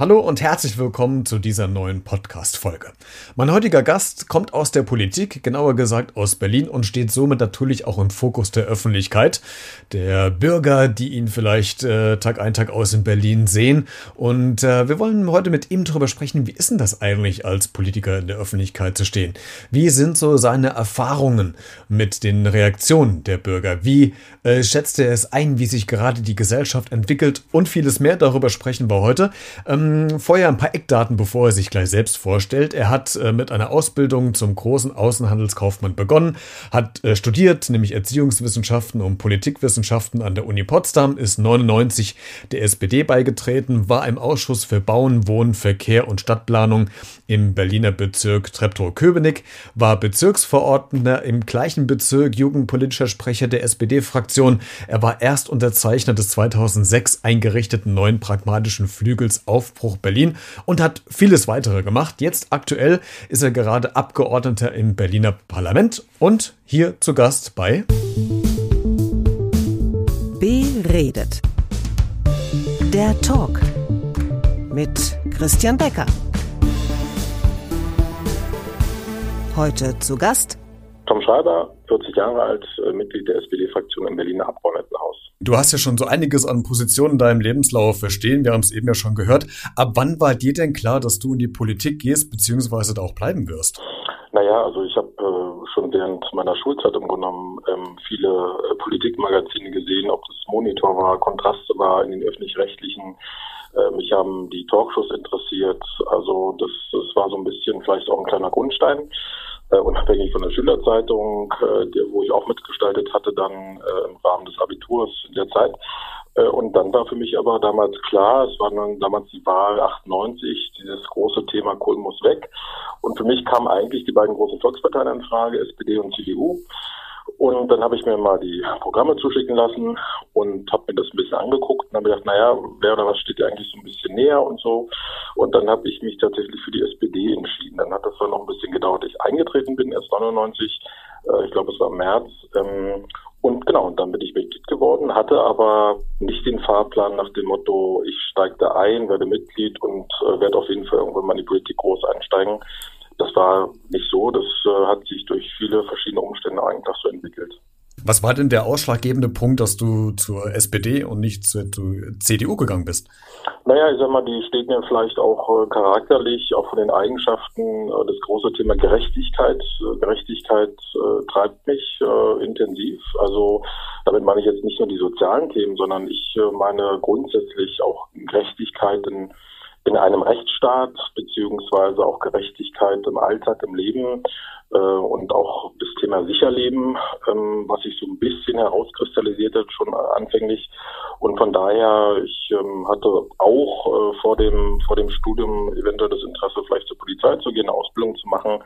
Hallo und herzlich willkommen zu dieser neuen Podcast-Folge. Mein heutiger Gast kommt aus der Politik, genauer gesagt aus Berlin und steht somit natürlich auch im Fokus der Öffentlichkeit, der Bürger, die ihn vielleicht äh, Tag ein, Tag aus in Berlin sehen. Und äh, wir wollen heute mit ihm darüber sprechen, wie ist denn das eigentlich als Politiker in der Öffentlichkeit zu stehen? Wie sind so seine Erfahrungen mit den Reaktionen der Bürger? Wie äh, schätzt er es ein, wie sich gerade die Gesellschaft entwickelt und vieles mehr? Darüber sprechen wir heute. Ähm, ähm, vorher ein paar Eckdaten, bevor er sich gleich selbst vorstellt. Er hat äh, mit einer Ausbildung zum großen Außenhandelskaufmann begonnen, hat äh, studiert, nämlich Erziehungswissenschaften und Politikwissenschaften an der Uni Potsdam, ist 99 der SPD beigetreten, war im Ausschuss für Bauen, Wohnen, Verkehr und Stadtplanung im Berliner Bezirk Treptow-Köpenick, war Bezirksverordneter im gleichen Bezirk, jugendpolitischer Sprecher der SPD-Fraktion. Er war Erstunterzeichner des 2006 eingerichteten neuen pragmatischen Flügels auf Aufbruch Berlin und hat vieles weitere gemacht. Jetzt aktuell ist er gerade Abgeordneter im Berliner Parlament und hier zu Gast bei Beredet. Der Talk mit Christian Becker. Heute zu Gast Tom Schreiber, 40 Jahre alt, äh, Mitglied der SPD-Fraktion im Berliner Abgeordnetenhaus. Du hast ja schon so einiges an Positionen in deinem Lebenslauf verstehen. Wir haben es eben ja schon gehört. Ab wann war dir denn klar, dass du in die Politik gehst, beziehungsweise da auch bleiben wirst? Naja, also ich habe äh, schon während meiner Schulzeit im Grunde genommen ähm, viele äh, Politikmagazine gesehen, ob das Monitor war, Kontraste war in den öffentlich-rechtlichen. Äh, mich haben die Talkshows interessiert. Also das, das war so ein bisschen vielleicht auch ein kleiner Grundstein unabhängig von der Schülerzeitung, äh, der, wo ich auch mitgestaltet hatte, dann äh, im Rahmen des Abiturs in der Zeit. Äh, und dann war für mich aber damals klar, es war dann damals die Wahl 98, dieses große Thema Kohl muss weg. Und für mich kamen eigentlich die beiden großen Volksparteien in Frage, SPD und CDU. Und dann habe ich mir mal die Programme zuschicken lassen und habe mir das ein bisschen angeguckt und habe gedacht, naja, wer oder was steht dir eigentlich so ein bisschen näher und so. Und dann habe ich mich tatsächlich für die SPD entschieden. Dann hat das dann noch ein bisschen gedauert, ich eingetreten bin, erst 99, äh, ich glaube es war im März. Ähm, und genau, und dann bin ich Mitglied geworden, hatte aber nicht den Fahrplan nach dem Motto, ich steige da ein, werde Mitglied und äh, werde auf jeden Fall irgendwann mal in die Politik groß einsteigen das war nicht so. Das äh, hat sich durch viele verschiedene Umstände eigentlich so entwickelt. Was war denn der ausschlaggebende Punkt, dass du zur SPD und nicht zur, zur CDU gegangen bist? Naja, ich sag mal, die steht mir vielleicht auch äh, charakterlich, auch von den Eigenschaften, äh, das große Thema Gerechtigkeit. Äh, Gerechtigkeit äh, treibt mich äh, intensiv. Also damit meine ich jetzt nicht nur die sozialen Themen, sondern ich äh, meine grundsätzlich auch Gerechtigkeit in in einem Rechtsstaat beziehungsweise auch Gerechtigkeit im Alltag, im Leben äh, und auch das Thema Sicherleben, ähm, was sich so ein bisschen herauskristallisiert hat schon anfänglich. Und von daher, ich ähm, hatte auch äh, vor dem vor dem Studium eventuell das Interesse, vielleicht zur Polizei zu gehen, eine Ausbildung zu machen.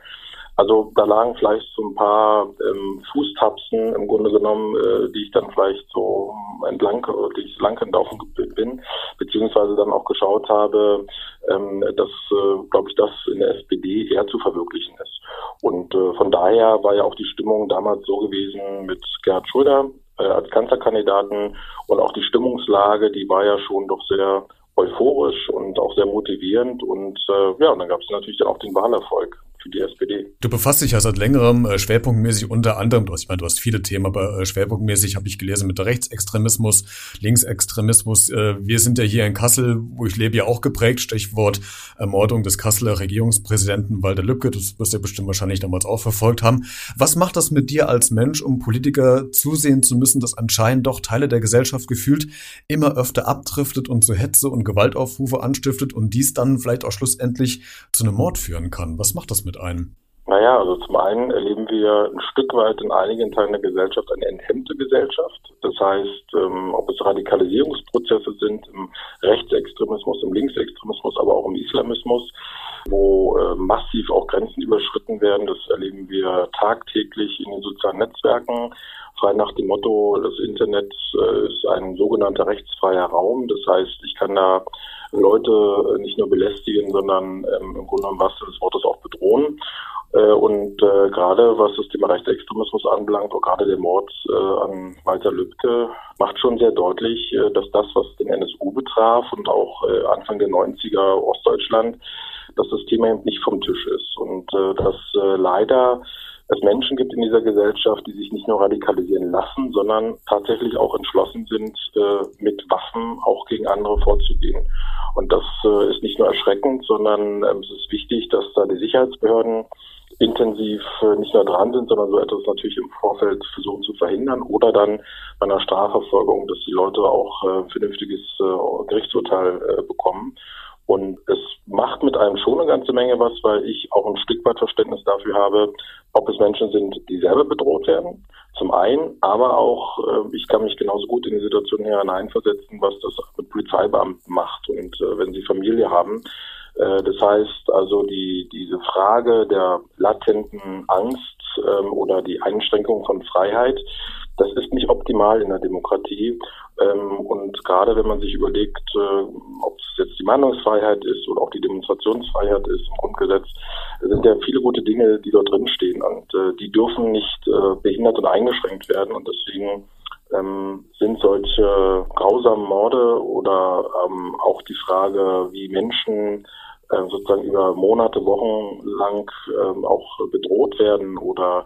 Also da lagen vielleicht so ein paar ähm, Fußtapsen im Grunde genommen, äh, die ich dann vielleicht so entlang, die ich lang entlaufen bin, beziehungsweise dann auch geschaut habe, ähm, dass, äh, glaube ich, das in der SPD eher zu verwirklichen ist. Und äh, von daher war ja auch die Stimmung damals so gewesen mit Gerhard Schröder äh, als Kanzlerkandidaten. Und auch die Stimmungslage, die war ja schon doch sehr euphorisch und auch sehr motivierend. Und äh, ja, und dann gab es natürlich dann auch den Wahlerfolg für die SPD. Du befasst dich ja seit längerem äh, schwerpunktmäßig unter anderem, du hast, ich meine, du hast viele Themen, aber äh, schwerpunktmäßig habe ich gelesen mit Rechtsextremismus, Linksextremismus. Äh, wir sind ja hier in Kassel, wo ich lebe, ja auch geprägt. Stichwort Ermordung des Kasseler Regierungspräsidenten Walter Lübcke. Das wirst du ja bestimmt wahrscheinlich damals auch verfolgt haben. Was macht das mit dir als Mensch, um Politiker zusehen zu müssen, dass anscheinend doch Teile der Gesellschaft gefühlt immer öfter abdriftet und zu Hetze und Gewaltaufrufe anstiftet und dies dann vielleicht auch schlussendlich zu einem Mord führen kann? Was macht das mit mit einem? Naja, also zum einen erleben wir ein Stück weit in einigen Teilen der Gesellschaft eine enthemmte Gesellschaft. Das heißt, ähm, ob es Radikalisierungsprozesse sind im Rechtsextremismus, im Linksextremismus, aber auch im Islamismus, wo äh, massiv auch Grenzen überschritten werden. Das erleben wir tagtäglich in den sozialen Netzwerken. Frei nach dem Motto, das Internet äh, ist ein sogenannter rechtsfreier Raum. Das heißt, ich kann da Leute nicht nur belästigen, sondern ähm, im Grunde genommen was des Wortes auch bedrohen. Äh, und äh, gerade was das Thema Rechtsextremismus anbelangt, auch gerade der Mord äh, an Walter Lübcke, macht schon sehr deutlich, äh, dass das, was den NSU betraf und auch äh, Anfang der 90er Ostdeutschland, dass das Thema eben nicht vom Tisch ist. Und äh, dass äh, leider es Menschen gibt in dieser Gesellschaft, die sich nicht nur radikalisieren lassen, sondern tatsächlich auch entschlossen sind, äh, mit Waffen auch gegen andere vorzugehen. Und das äh, ist nicht nur erschreckend, sondern ähm, es ist wichtig, dass da die Sicherheitsbehörden intensiv äh, nicht nur dran sind, sondern so etwas natürlich im Vorfeld versuchen zu verhindern oder dann bei einer Strafverfolgung, dass die Leute auch äh, vernünftiges äh, Gerichtsurteil bekommen. Und es macht mit einem schon eine ganze Menge was, weil ich auch ein Stück weit Verständnis dafür habe, ob es Menschen sind, die selber bedroht werden, zum einen, aber auch, ich kann mich genauso gut in die Situation hineinversetzen, was das mit Polizeibeamten macht. Und wenn sie Familie haben, das heißt also die, diese Frage der latenten Angst ähm, oder die Einschränkung von Freiheit, das ist nicht optimal in der Demokratie. Ähm, und gerade wenn man sich überlegt, äh, ob es jetzt die Meinungsfreiheit ist oder auch die Demonstrationsfreiheit ist im Grundgesetz, sind ja viele gute Dinge, die dort drin stehen und äh, die dürfen nicht äh, behindert und eingeschränkt werden und deswegen ähm, sind solche grausamen Morde oder ähm, auch die Frage, wie Menschen äh, sozusagen über Monate, Wochen lang ähm, auch bedroht werden oder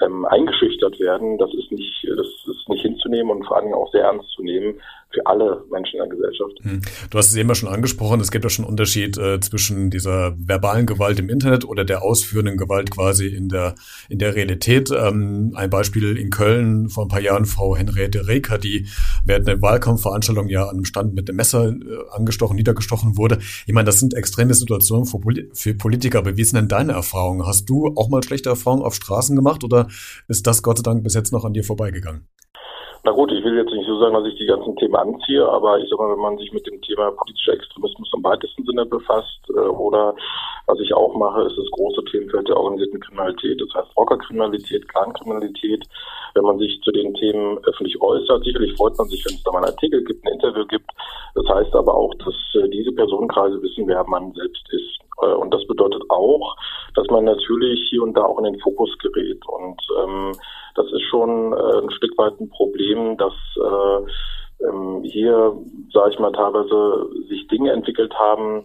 ähm, eingeschüchtert werden, das ist nicht, das ist nicht hinzunehmen und vor Dingen auch sehr ernst zu nehmen für alle Menschen in der Gesellschaft. Hm. Du hast es eben schon angesprochen, es gibt ja schon einen Unterschied äh, zwischen dieser verbalen Gewalt im Internet oder der ausführenden Gewalt quasi in der, in der Realität. Ähm, ein Beispiel in Köln vor ein paar Jahren, Frau Henriette Reker, die während einer Wahlkampfveranstaltung ja an einem Stand mit dem Messer äh, angestochen, niedergestochen wurde. Ich meine, das sind extreme Situationen für, Poli für Politiker. Aber wie sind denn deine Erfahrungen? Hast du auch mal schlechte Erfahrungen auf Straßen gemacht oder ist das Gott sei Dank bis jetzt noch an dir vorbeigegangen? Na gut, ich will jetzt nicht so sagen, dass ich die ganzen Themen anziehe, aber ich sag mal, wenn man sich mit dem Thema politischer Extremismus im weitesten Sinne befasst äh, oder was ich auch mache, ist das große Themenfeld der organisierten Kriminalität, das heißt Rockerkriminalität, Clankriminalität. Wenn man sich zu den Themen öffentlich äußert, sicherlich freut man sich, wenn es da mal einen Artikel gibt, ein Interview gibt. Das heißt aber auch, dass äh, diese Personenkreise wissen, wer man selbst ist. Äh, und das bedeutet auch, dass man natürlich hier und da auch in den Fokus gerät. Und ähm, das ist schon äh, ein Stück weit ein Problem, dass äh, ähm, hier, sage ich mal, teilweise sich Dinge entwickelt haben.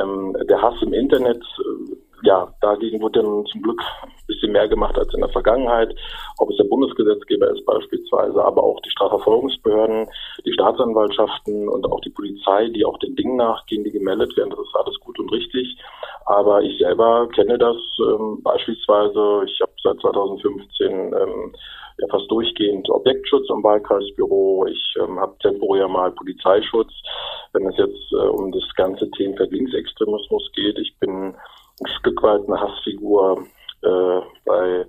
Ähm, der Hass im Internet, äh, ja, dagegen wurde dann zum Glück ein bisschen mehr gemacht als in der Vergangenheit. Ob es der Bundesgesetzgeber ist beispielsweise, aber auch die Strafverfolgungsbehörden, die Staatsanwaltschaften und auch die Polizei, die auch den Dingen nachgehen, die gemeldet werden. Das ist alles gut und richtig. Aber ich selber kenne das ähm, beispielsweise. Ich habe seit 2015 ähm, ja fast durchgehend Objektschutz am Wahlkreisbüro. Ich ähm, habe temporär mal Polizeischutz, wenn es jetzt äh, um das ganze Themenfeld Linksextremismus geht. Ich bin Stück weit eine Hassfigur äh, bei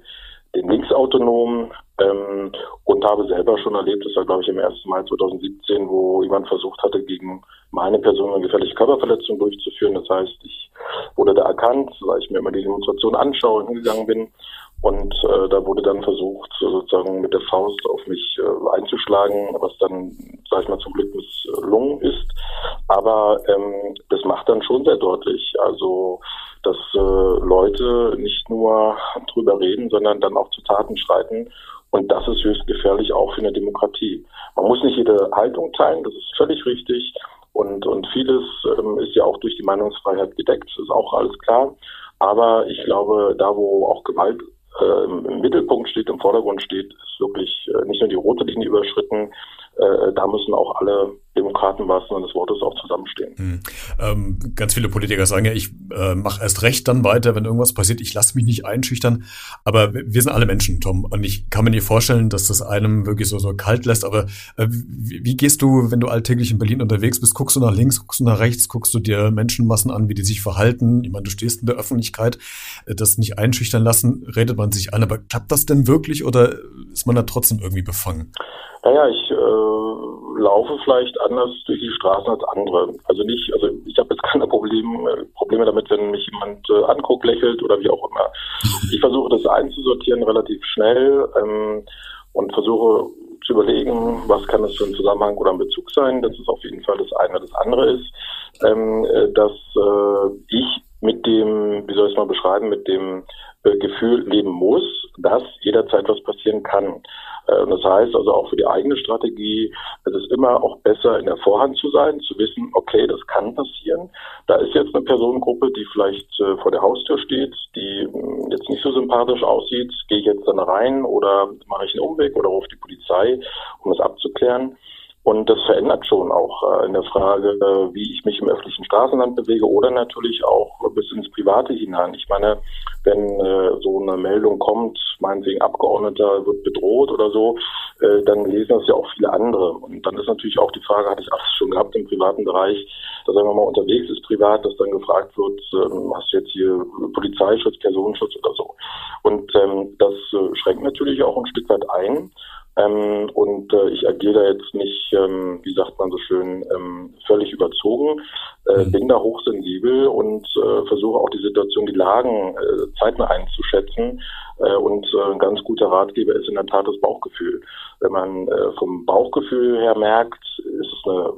den Linksautonomen ähm, und habe selber schon erlebt, das war glaube ich im 1. Mai 2017, wo jemand versucht hatte, gegen meine Person eine gefährliche Körperverletzung durchzuführen. Das heißt, ich wurde da erkannt, weil ich mir immer die Demonstration anschaue und hingegangen bin. Und äh, da wurde dann versucht, sozusagen mit der Faust auf mich äh, einzuschlagen, was dann, sag ich mal, zum Glück misslungen ist. Aber ähm, das macht dann schon sehr deutlich, also dass äh, Leute nicht nur drüber reden, sondern dann auch zu Taten schreiten. Und das ist höchst gefährlich auch für eine Demokratie. Man muss nicht jede Haltung teilen, das ist völlig richtig. Und, und vieles ähm, ist ja auch durch die Meinungsfreiheit gedeckt, ist auch alles klar. Aber ich glaube, da wo auch Gewalt äh, im Mittelpunkt steht, im Vordergrund steht, ist wirklich äh, nicht nur die rote Linie überschritten, äh, da müssen auch alle Demokraten wahrsten und des Wortes auch zusammenstehen. Hm. Ähm, ganz viele Politiker sagen ja, ich äh, mache erst recht dann weiter, wenn irgendwas passiert. Ich lasse mich nicht einschüchtern. Aber wir sind alle Menschen, Tom. Und ich kann mir nicht vorstellen, dass das einem wirklich so, so kalt lässt. Aber äh, wie, wie, gehst du, wenn du alltäglich in Berlin unterwegs bist? Guckst du nach links, guckst du nach rechts, guckst du dir Menschenmassen an, wie die sich verhalten? Ich meine, du stehst in der Öffentlichkeit, äh, das nicht einschüchtern lassen, redet man sich an. Aber klappt das denn wirklich oder ist man da trotzdem irgendwie befangen? Naja, ich äh, laufe vielleicht anders durch die Straßen als andere. Also nicht, also ich habe jetzt keine Probleme, Probleme damit, wenn mich jemand äh, anguckt, lächelt oder wie auch immer. Ich versuche das einzusortieren relativ schnell ähm, und versuche zu überlegen, was kann das für ein Zusammenhang oder ein Bezug sein. Das ist auf jeden Fall das eine. Das andere ist, ähm, äh, dass äh, ich mit dem, wie soll ich mal beschreiben, mit dem äh, Gefühl leben muss, dass jederzeit was passieren kann. Äh, das heißt also auch für die eigene Strategie, es ist immer auch besser in der Vorhand zu sein, zu wissen, okay, das kann passieren. Da ist jetzt eine Personengruppe, die vielleicht äh, vor der Haustür steht, die hm, jetzt nicht so sympathisch aussieht. Gehe ich jetzt dann rein oder mache ich einen Umweg oder rufe die Polizei, um das abzuklären? Und das verändert schon auch äh, in der Frage, äh, wie ich mich im öffentlichen Straßenland bewege oder natürlich auch bis ins Private hinein. Ich meine, wenn äh, so eine Meldung kommt, meinetwegen Abgeordneter wird bedroht oder so, äh, dann lesen das ja auch viele andere. Und dann ist natürlich auch die Frage, hatte ich auch schon gehabt im privaten Bereich, dass wenn man mal unterwegs ist privat, dass dann gefragt wird, äh, hast du jetzt hier Polizeischutz, Personenschutz oder so. Und ähm, das äh, schränkt natürlich auch ein Stück weit ein. Ähm, und äh, ich agiere da jetzt nicht, ähm, wie sagt man so schön, ähm, völlig überzogen, äh, mhm. bin da hochsensibel und äh, versuche auch die Situation, die Lagen äh, zeitnah einzuschätzen. Äh, und äh, ein ganz guter Ratgeber ist in der Tat das Bauchgefühl. Wenn man äh, vom Bauchgefühl her merkt, ist es eine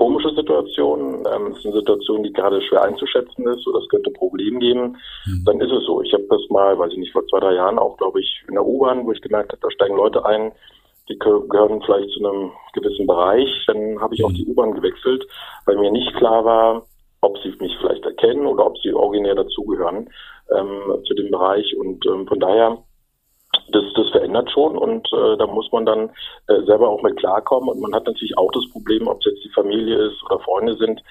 komische Situation. Ähm, es ist eine Situation, die gerade schwer einzuschätzen ist oder es könnte ein Problem geben. Mhm. Dann ist es so. Ich habe das mal, weiß ich nicht, vor zwei, drei Jahren auch, glaube ich, in der U-Bahn, wo ich gemerkt habe, da steigen Leute ein, die gehören vielleicht zu einem gewissen Bereich. Dann habe ich mhm. auch die U-Bahn gewechselt, weil mir nicht klar war, ob sie mich vielleicht erkennen oder ob sie originär dazugehören ähm, zu dem Bereich. Und ähm, von daher das, das verändert schon und äh, da muss man dann äh, selber auch mit klarkommen. Und man hat natürlich auch das Problem, ob es jetzt die Familie ist oder Freunde sind.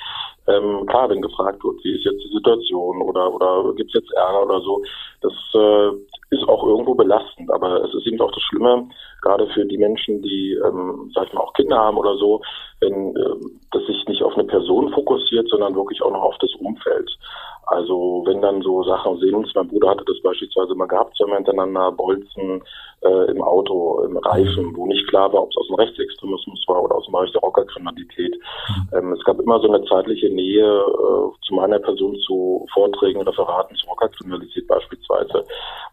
Ähm, klar, wenn gefragt wird, wie ist jetzt die Situation oder, oder gibt es jetzt Ärger oder so, das äh, ist auch irgendwo belastend. Aber es ist eben auch das Schlimme, gerade für die Menschen, die, ähm, sag ich mal, auch Kinder haben oder so, wenn äh, das sich nicht auf eine Person fokussiert, sondern wirklich auch noch auf das Umfeld. Also wenn dann so Sachen sehen, mein Bruder hatte das beispielsweise mal gehabt, zweimal hintereinander Bolzen äh, im Auto, im Reifen, wo nicht klar war, ob es aus dem Rechtsextremismus war oder aus dem Bereich der Rockerkriminalität. Mhm. Ähm, es gab immer so eine zeitliche Nähe äh, zu meiner Person zu Vorträgen oder Verraten zur Rockerkriminalität beispielsweise.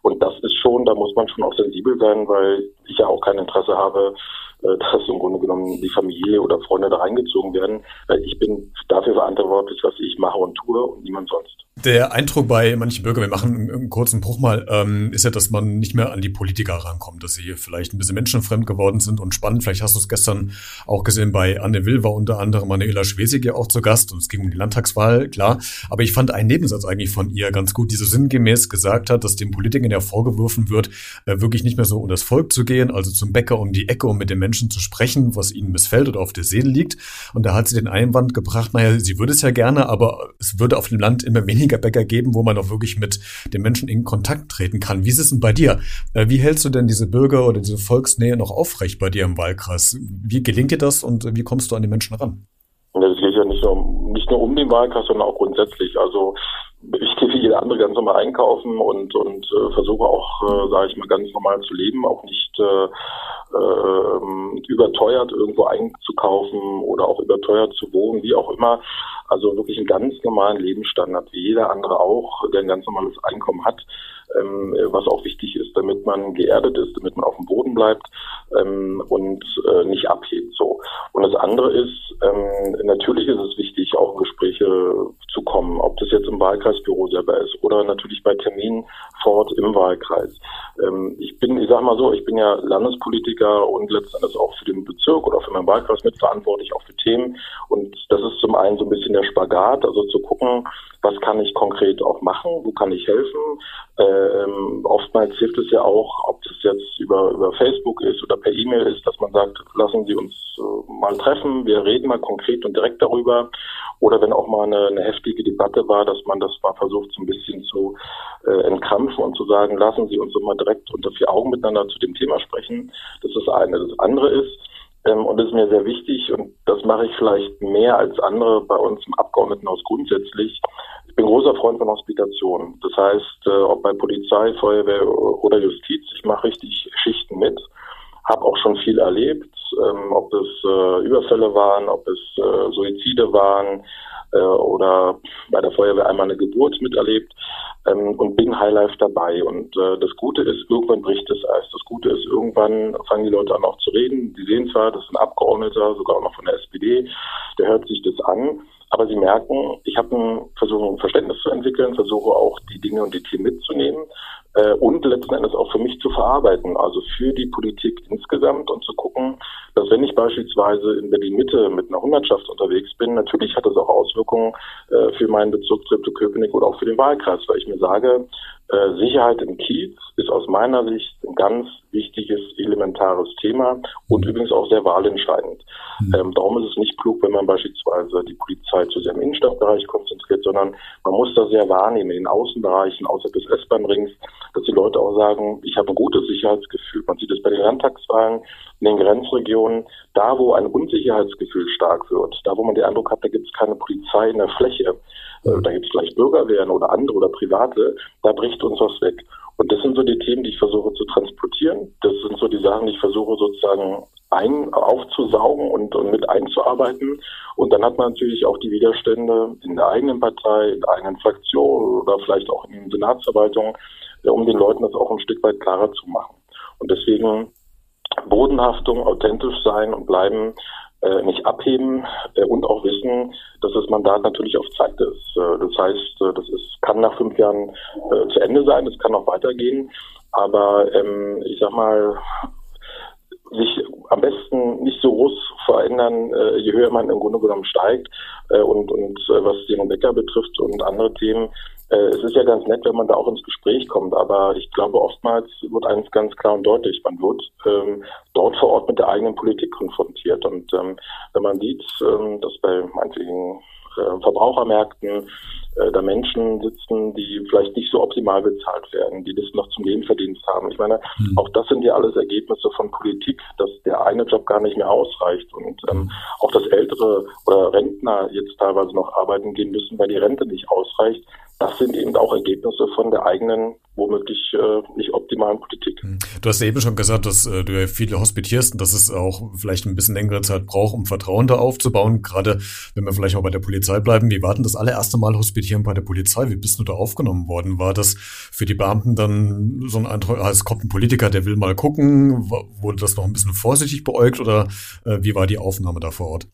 Und das ist schon, da muss man schon auch sensibel sein, weil ich ja auch kein Interesse habe, äh, dass im Grunde genommen die Familie oder Freunde da reingezogen werden. Ich bin dafür verantwortlich, was ich mache und tue und niemand sonst. Der Eindruck bei manchen Bürgern, wir machen einen kurzen Bruch mal, ähm, ist ja, dass man nicht mehr an die Politiker rankommt, dass sie vielleicht ein bisschen menschenfremd geworden sind und spannend. Vielleicht hast du es gestern auch gesehen bei Anne Will war unter anderem Manuela Schwesig ja auch zu Gast und es ging um die Landtagswahl, klar. Aber ich fand einen Nebensatz eigentlich von ihr ganz gut, die so sinngemäß gesagt hat, dass den Politikern ja vorgeworfen wird, äh, wirklich nicht mehr so um das Volk zu gehen, also zum Bäcker um die Ecke, um mit den Menschen zu sprechen, was ihnen missfällt oder auf der Seele liegt. Und da hat sie den Einwand gebracht, naja, sie würde es ja gerne, aber es würde auf dem Land immer weniger weniger geben, wo man auch wirklich mit den Menschen in Kontakt treten kann. Wie ist es denn bei dir? Äh, wie hältst du denn diese Bürger oder diese Volksnähe noch aufrecht bei dir im Wahlkreis? Wie gelingt dir das und wie kommst du an die Menschen ran? Das geht ja nicht nur, nicht nur um den Wahlkreis, sondern auch grundsätzlich. Also ich gehe wie jeder andere ganz normal einkaufen und, und äh, versuche auch, äh, sage ich mal, ganz normal zu leben, auch nicht äh, äh, überteuert irgendwo einzukaufen oder auch überteuert zu wohnen, wie auch immer. Also wirklich einen ganz normalen Lebensstandard, wie jeder andere auch, der ein ganz normales Einkommen hat, ähm, was auch wichtig ist, damit man geerdet ist, damit man auf dem Boden bleibt ähm, und äh, nicht abhebt. So. Und das andere ist, ähm, natürlich ist es wichtig, auch in Gespräche zu kommen, ob das jetzt im Wahlkreisbüro selber ist oder natürlich bei Terminen vor Ort im Wahlkreis. Ähm, ich bin, ich sag mal so, ich bin ja Landespolitiker und letztendlich auch für den Bezirk oder für meinen Wahlkreis mitverantwortlich, auch für Themen. Und das ist zum einen so ein bisschen der Spagat, also zu gucken, was kann ich konkret auch machen, wo kann ich helfen. Ähm, oftmals hilft es ja auch, ob das jetzt über, über Facebook ist oder per E-Mail ist, dass man sagt, lassen Sie uns äh, mal treffen, wir reden mal konkret und direkt darüber. Oder wenn auch mal eine, eine heftige Debatte war, dass man das mal versucht, so ein bisschen zu äh, entkrampfen und zu sagen, lassen Sie uns mal direkt unter vier Augen miteinander zu dem Thema sprechen. Das ist das eine. Das andere ist, ähm, und das ist mir sehr wichtig und das mache ich vielleicht mehr als andere bei uns im Abgeordnetenhaus grundsätzlich. Ich bin großer Freund von Hospitation. Das heißt, äh, ob bei Polizei, Feuerwehr oder Justiz, ich mache richtig Schichten mit, habe auch schon viel erlebt, ähm, ob es äh, Überfälle waren, ob es äh, Suizide waren oder bei der Feuerwehr einmal eine Geburt miterlebt ähm, und bin Highlife dabei. Und das Gute ist, irgendwann bricht das Eis. Das Gute ist, irgendwann fangen die Leute an auch zu reden. Die sehen zwar, das ist ein Abgeordneter, sogar auch noch von der SPD, der hört sich das an. Aber sie merken, ich habe ein, versuche ein Verständnis zu entwickeln, versuche auch die Dinge und die Themen mitzunehmen äh, und letzten Endes auch für mich zu verarbeiten, also für die Politik insgesamt und zu gucken, dass wenn ich beispielsweise in Berlin-Mitte mit einer Hundertschaft unterwegs bin, natürlich hat das auch Auswirkungen äh, für meinen Bezirk Treptow-Köpenick oder auch für den Wahlkreis, weil ich mir sage, äh, Sicherheit im Kiez ist aus meiner Sicht ein ganz wichtiges, elementares Thema und übrigens auch sehr wahlentscheidend. Mhm. Ähm, darum ist es nicht klug, wenn man beispielsweise die Polizei zu sehr im Innenstadtbereich konzentriert, sondern man muss da sehr wahrnehmen in den Außenbereichen, außerhalb des S-Bahn-Rings, dass die Leute auch sagen, ich habe ein gutes Sicherheitsgefühl. Man sieht es bei den Landtagswahlen in den Grenzregionen, da wo ein Unsicherheitsgefühl stark wird, da wo man den Eindruck hat, da gibt es keine Polizei in der Fläche, äh, da gibt es vielleicht Bürgerwehren oder andere oder private, da bricht uns was weg. Und das sind so die Themen, die ich versuche zu transportieren. Das sind so die Sachen, die ich versuche sozusagen ein, aufzusaugen und, und mit einzuarbeiten. Und dann hat man natürlich auch die Widerstände in der eigenen Partei, in der eigenen Fraktion oder vielleicht auch in den Senatsverwaltungen, äh, um den Leuten das auch ein Stück weit klarer zu machen. Und deswegen Bodenhaftung, authentisch sein und bleiben, äh, nicht abheben äh, und auch wissen, dass das Mandat natürlich auf Zeit ist. Äh, das heißt, äh, das ist, kann nach fünf Jahren äh, zu Ende sein, es kann auch weitergehen. Aber ähm, ich sag mal, sich am besten nicht so groß verändern, äh, je höher man im Grunde genommen steigt. Und und was den Becker betrifft und andere Themen, es ist ja ganz nett, wenn man da auch ins Gespräch kommt, aber ich glaube, oftmals wird eines ganz klar und deutlich, man wird ähm, dort vor Ort mit der eigenen Politik konfrontiert. Und ähm, wenn man sieht, ähm, dass bei meinetwegen äh, Verbrauchermärkten äh, da Menschen sitzen, die vielleicht nicht so optimal bezahlt werden, die das noch zum Nebenverdienst haben. Ich meine, mhm. auch das sind ja alles Ergebnisse von Politik, dass der eine Job gar nicht mehr ausreicht und ähm, hm. auch dass ältere oder Rentner jetzt teilweise noch arbeiten gehen müssen, weil die Rente nicht ausreicht das sind eben auch Ergebnisse von der eigenen, womöglich äh, nicht optimalen Politik. Hm. Du hast ja eben schon gesagt, dass äh, du ja viele hospitierst und dass es auch vielleicht ein bisschen längere Zeit braucht, um Vertrauen da aufzubauen. Gerade wenn wir vielleicht mal bei der Polizei bleiben. Wie war denn das allererste Mal Hospitieren bei der Polizei? Wie bist du da aufgenommen worden? War das für die Beamten dann so ein Eindruck, ah, es kommt ein Politiker, der will mal gucken? Wurde das noch ein bisschen vorsichtig beäugt oder äh, wie war die Aufnahme da vor Ort?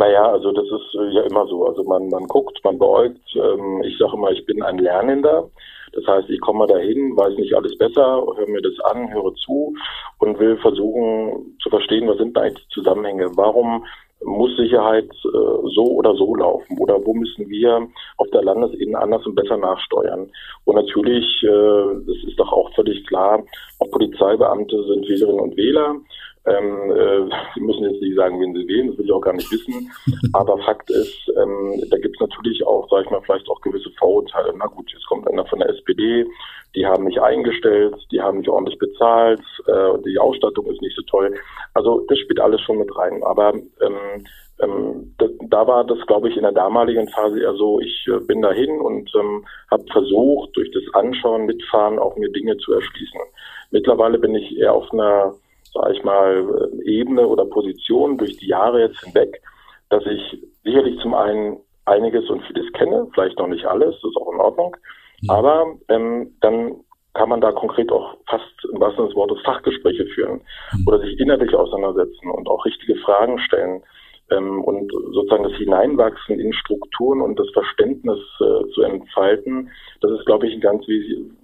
Naja, also das ist äh, ja immer so. Also man, man guckt, man beäugt. Ähm, ich sage immer, ich bin ein Lernender. Das heißt, ich komme dahin, weiß nicht alles besser, höre mir das an, höre zu und will versuchen zu verstehen, was sind eigentlich die Zusammenhänge. Warum muss Sicherheit äh, so oder so laufen? Oder wo müssen wir auf der Landesebene anders und besser nachsteuern? Und natürlich, äh, das ist doch auch völlig klar, auch Polizeibeamte sind Wählerinnen und Wähler. Ähm, äh, Sie müssen jetzt nicht sagen, wen Sie wählen, das will ich auch gar nicht wissen. Aber Fakt ist, ähm, da gibt es natürlich auch, sage ich mal, vielleicht auch gewisse Vorurteile. Na gut, jetzt kommt einer von der SPD, die haben mich eingestellt, die haben mich ordentlich bezahlt, äh, die Ausstattung ist nicht so toll. Also das spielt alles schon mit rein. Aber ähm, ähm, da, da, war das, glaube ich, in der damaligen Phase eher so, ich äh, bin dahin und ähm, habe versucht, durch das Anschauen, Mitfahren auch mir Dinge zu erschließen. Mittlerweile bin ich eher auf einer sage ich mal, Ebene oder Position durch die Jahre jetzt hinweg, dass ich sicherlich zum einen einiges und vieles kenne, vielleicht noch nicht alles, das ist auch in Ordnung, ja. aber ähm, dann kann man da konkret auch fast im wahrsten Sinne des Wortes Fachgespräche führen mhm. oder sich innerlich auseinandersetzen und auch richtige Fragen stellen ähm, und sozusagen das Hineinwachsen in Strukturen und das Verständnis äh, zu entfalten, das ist, glaube ich, ein ganz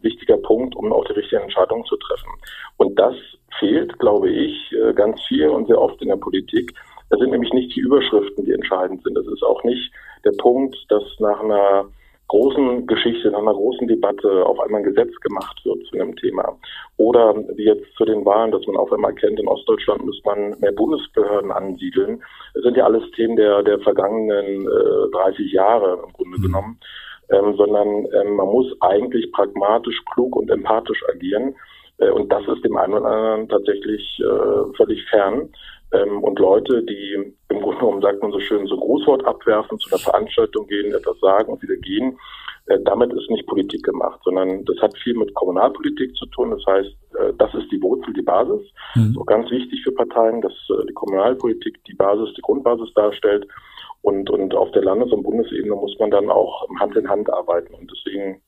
wichtiger Punkt, um auch die richtigen Entscheidungen zu treffen. Und das fehlt, glaube ich, äh, ganz viel und sehr oft in der Politik. Das sind nämlich nicht die Überschriften, die entscheidend sind. Das ist auch nicht der Punkt, dass nach einer großen Geschichte, nach einer großen Debatte auf einmal ein Gesetz gemacht wird zu einem Thema. Oder wie jetzt zu den Wahlen, dass man auf einmal kennt, in Ostdeutschland muss man mehr Bundesbehörden ansiedeln. Das sind ja alles Themen der, der vergangenen äh, 30 Jahre im Grunde mhm. genommen. Ähm, sondern ähm, man muss eigentlich pragmatisch, klug und empathisch agieren. Äh, und das ist dem einen oder anderen tatsächlich äh, völlig fern. Ähm, und Leute, die im Grunde genommen, sagt man so schön, so Grußwort abwerfen, zu einer Veranstaltung gehen, etwas sagen und wieder gehen, äh, damit ist nicht Politik gemacht, sondern das hat viel mit Kommunalpolitik zu tun. Das heißt, äh, das ist die Wurzel, die Basis. Mhm. So ganz wichtig für Parteien, dass äh, die Kommunalpolitik die Basis, die Grundbasis darstellt. Und, und auf der Landes- und Bundesebene muss man dann auch Hand in Hand arbeiten. Und deswegen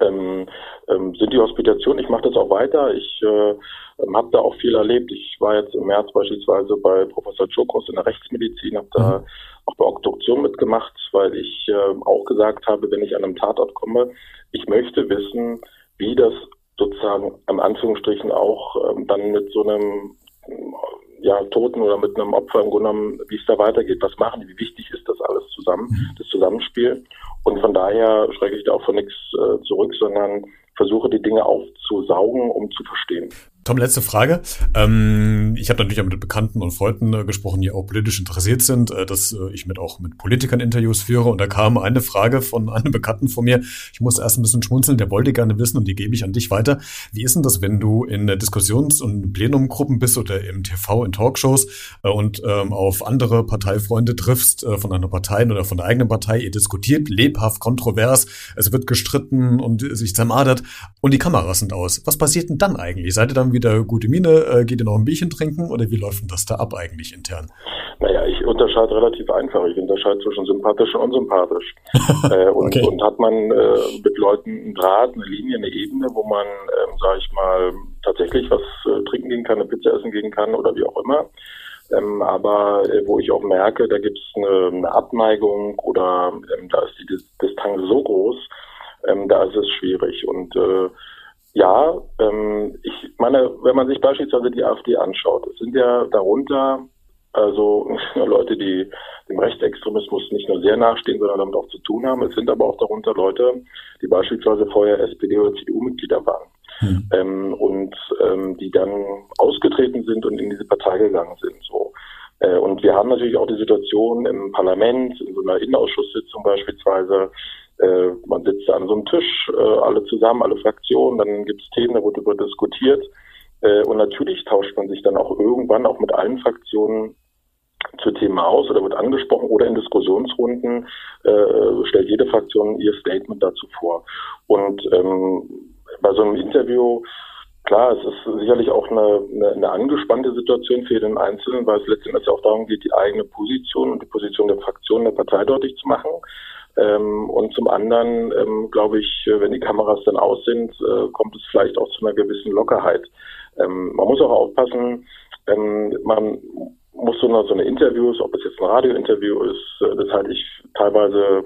ähm, ähm, sind die Hospitationen. Ich mache das auch weiter. Ich äh, ähm, habe da auch viel erlebt. Ich war jetzt im März beispielsweise bei Professor Chokos in der Rechtsmedizin, habe da mhm. auch bei Obduktion mitgemacht, weil ich äh, auch gesagt habe, wenn ich an einem Tatort komme, ich möchte wissen, wie das sozusagen am Anführungsstrichen auch ähm, dann mit so einem ja, Toten oder mit einem Opfer im Grunde genommen, wie es da weitergeht, was machen die, wie wichtig ist das alles zusammen, mhm. das Zusammenspiel. Und von daher schrecke ich da auch von nichts äh, zurück, sondern versuche die Dinge aufzusaugen, um zu verstehen. Tom, letzte Frage. Ähm, ich habe natürlich auch mit Bekannten und Freunden äh, gesprochen, die auch politisch interessiert sind, äh, dass äh, ich mit auch mit Politikern Interviews führe. Und da kam eine Frage von einem Bekannten von mir. Ich musste erst ein bisschen schmunzeln, der wollte gerne wissen und die gebe ich an dich weiter. Wie ist denn das, wenn du in Diskussions- und Plenumgruppen bist oder im TV, in Talkshows äh, und ähm, auf andere Parteifreunde triffst äh, von einer Partei oder von der eigenen Partei? Ihr diskutiert lebhaft, kontrovers, es wird gestritten und sich zermadert und die Kameras sind aus. Was passiert denn dann eigentlich? Seid ihr dann wieder gute Miene? Äh, geht ihr noch ein Bierchen trinken oder wie läuft denn das da ab eigentlich intern? Naja, ich unterscheide relativ einfach. Ich unterscheide zwischen sympathisch und unsympathisch. äh, und, okay. und, hat man äh, mit Leuten einen Draht, eine Linie, eine Ebene, wo man, ähm, sage ich mal, tatsächlich was äh, trinken gehen kann, eine Pizza essen gehen kann oder wie auch immer. Ähm, aber äh, wo ich auch merke, da gibt es eine, eine, Abneigung oder ähm, da ist die Distanz so groß, ähm, da ist es schwierig. Und äh, ja, ähm, ich meine, wenn man sich beispielsweise die AfD anschaut, es sind ja darunter also Leute, die dem Rechtsextremismus nicht nur sehr nachstehen, sondern damit auch zu tun haben. Es sind aber auch darunter Leute, die beispielsweise vorher SPD oder CDU-Mitglieder waren. Hm. Ähm, und ähm, die dann ausgetreten sind und in diese Partei gegangen sind. So. Äh, und wir haben natürlich auch die Situation im Parlament, in so einer Innenausschusssitzung beispielsweise, äh, man sitzt an so einem Tisch, äh, alle zusammen, alle Fraktionen, dann gibt es Themen, da wird darüber diskutiert. Äh, und natürlich tauscht man sich dann auch irgendwann auch mit allen Fraktionen zu Themen aus oder wird angesprochen oder in Diskussionsrunden äh, stellt jede Fraktion ihr Statement dazu vor. Und ähm, bei so einem Interview, klar, es ist sicherlich auch eine, eine, eine angespannte Situation für jeden Einzelnen, weil es letztendlich auch darum geht, die eigene Position und die Position der Fraktion der Partei deutlich zu machen. Ähm, und zum anderen, ähm, glaube ich, wenn die Kameras dann aus sind, äh, kommt es vielleicht auch zu einer gewissen Lockerheit. Ähm, man muss auch aufpassen, ähm, man muss so eine, so eine Interviews, ob es jetzt ein Radiointerview ist, äh, das halte ich teilweise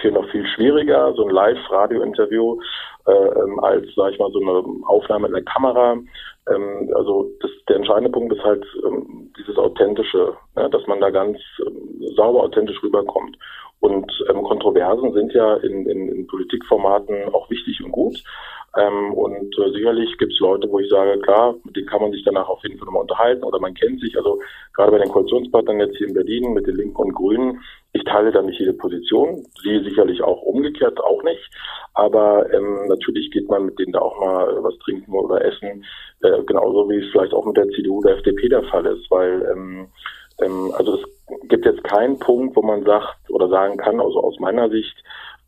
für noch viel schwieriger, so ein Live-Radio-Interview, äh, ähm, als, sag ich mal, so eine Aufnahme in der Kamera. Ähm, also das, der entscheidende Punkt ist halt ähm, dieses Authentische, ne, dass man da ganz ähm, sauber authentisch rüberkommt. Und ähm, Kontroversen sind ja in, in, in Politikformaten auch wichtig und gut. Ähm, und äh, sicherlich gibt es Leute, wo ich sage, klar, mit denen kann man sich danach auf jeden Fall nochmal unterhalten oder man kennt sich. Also gerade bei den Koalitionspartnern jetzt hier in Berlin mit den Linken und Grünen, ich teile da nicht jede Position, sie sicherlich auch umgekehrt auch nicht. Aber ähm, natürlich geht man mit denen da auch mal was trinken oder essen, äh, genauso wie es vielleicht auch mit der CDU oder FDP der Fall ist, weil ähm, ähm, also es gibt jetzt keinen Punkt, wo man sagt oder sagen kann, also aus meiner Sicht,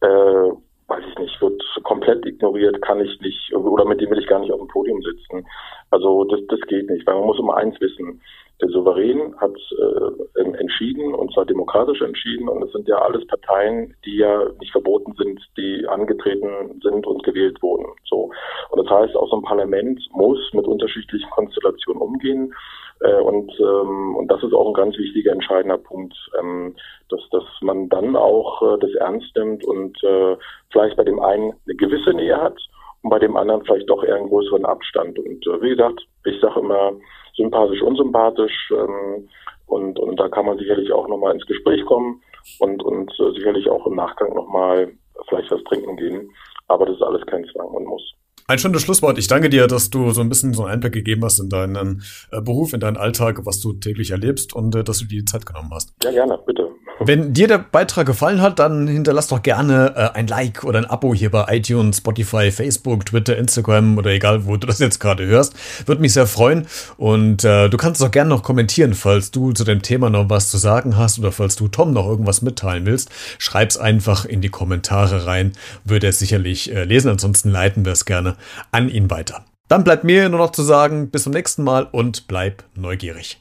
äh, weiß ich nicht, wird komplett ignoriert, kann ich nicht, oder mit dem will ich gar nicht auf dem Podium sitzen. Also das, das geht nicht, weil man muss immer eins wissen. Der Souverän hat äh, entschieden, und zwar demokratisch entschieden, und es sind ja alles Parteien, die ja nicht verboten sind, die angetreten sind und gewählt wurden. So. Und das heißt, auch so ein Parlament muss mit unterschiedlichen Konstellationen umgehen. Äh, und, ähm, und das ist auch ein ganz wichtiger, entscheidender Punkt, ähm, dass, dass man dann auch äh, das ernst nimmt und äh, vielleicht bei dem einen eine gewisse Nähe hat und bei dem anderen vielleicht doch eher einen größeren Abstand. Und äh, wie gesagt, ich sage immer sympathisch, unsympathisch ähm, und, und da kann man sicherlich auch nochmal ins Gespräch kommen und, und äh, sicherlich auch im Nachgang nochmal vielleicht was trinken gehen. Aber das ist alles kein Zwang und muss. Ein schönes Schlusswort. Ich danke dir, dass du so ein bisschen so einen Einblick gegeben hast in deinen äh, Beruf, in deinen Alltag, was du täglich erlebst und äh, dass du dir die Zeit genommen hast. Ja, gerne, bitte. Wenn dir der Beitrag gefallen hat, dann hinterlass doch gerne äh, ein Like oder ein Abo hier bei iTunes, Spotify, Facebook, Twitter, Instagram oder egal, wo du das jetzt gerade hörst. Würde mich sehr freuen. Und äh, du kannst auch gerne noch kommentieren, falls du zu dem Thema noch was zu sagen hast oder falls du Tom noch irgendwas mitteilen willst. Schreib's einfach in die Kommentare rein. Würde er sicherlich äh, lesen. Ansonsten leiten wir es gerne an ihn weiter. Dann bleibt mir nur noch zu sagen, bis zum nächsten Mal und bleib neugierig.